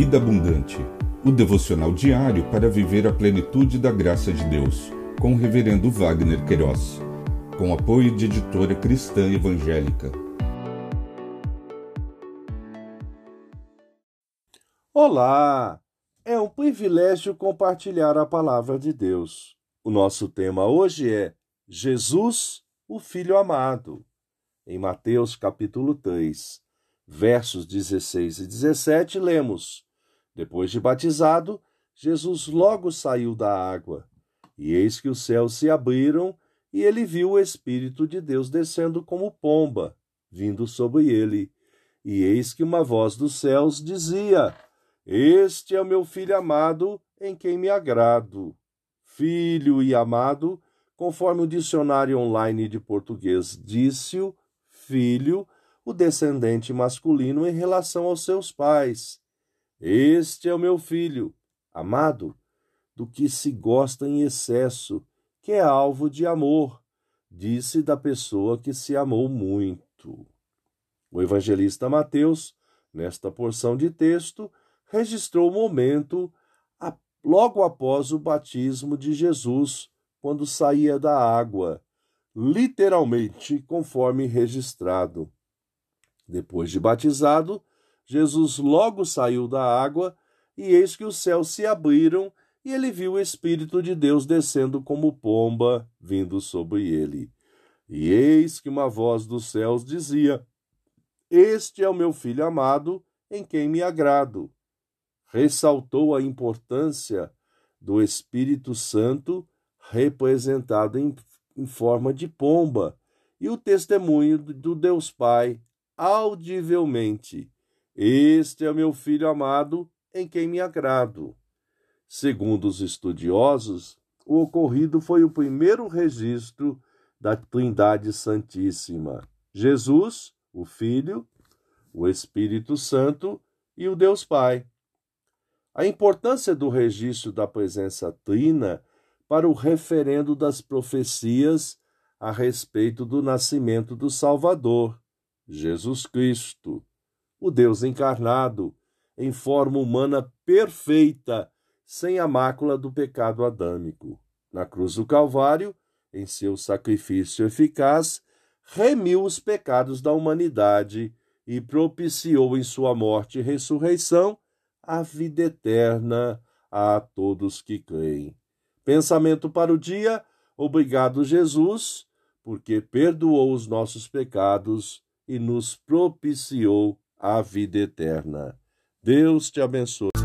Vida Abundante, o devocional diário para viver a plenitude da graça de Deus, com o Reverendo Wagner Queiroz, com apoio de editora cristã evangélica. Olá! É um privilégio compartilhar a palavra de Deus. O nosso tema hoje é Jesus, o Filho amado. Em Mateus capítulo 3, versos 16 e 17, lemos: Depois de batizado, Jesus logo saiu da água, e eis que os céus se abriram, e ele viu o Espírito de Deus descendo como pomba, vindo sobre ele. E eis que uma voz dos céus dizia: Este é o meu filho amado, em quem me agrado. Filho e amado, conforme o dicionário online de português disse-o, filho o descendente masculino em relação aos seus pais. Este é o meu filho, amado, do que se gosta em excesso, que é alvo de amor, disse da pessoa que se amou muito. O evangelista Mateus, nesta porção de texto, registrou o momento logo após o batismo de Jesus, quando saía da água, literalmente conforme registrado. Depois de batizado, Jesus logo saiu da água, e eis que os céus se abriram, e ele viu o Espírito de Deus descendo como pomba, vindo sobre ele. E eis que uma voz dos céus dizia: Este é o meu filho amado, em quem me agrado. Ressaltou a importância do Espírito Santo, representado em, em forma de pomba, e o testemunho do Deus Pai audivelmente: Este é meu filho amado, em quem me agrado. Segundo os estudiosos, o ocorrido foi o primeiro registro da Trindade Santíssima: Jesus, o Filho, o Espírito Santo e o Deus Pai. A importância do registro da presença trina para o referendo das profecias a respeito do nascimento do Salvador, Jesus Cristo, o Deus encarnado, em forma humana perfeita, sem a mácula do pecado adâmico. Na cruz do Calvário, em seu sacrifício eficaz, remiu os pecados da humanidade e propiciou em sua morte e ressurreição a vida eterna a todos que creem. Pensamento para o dia. Obrigado, Jesus, porque perdoou os nossos pecados e nos propiciou a vida eterna. Deus te abençoe.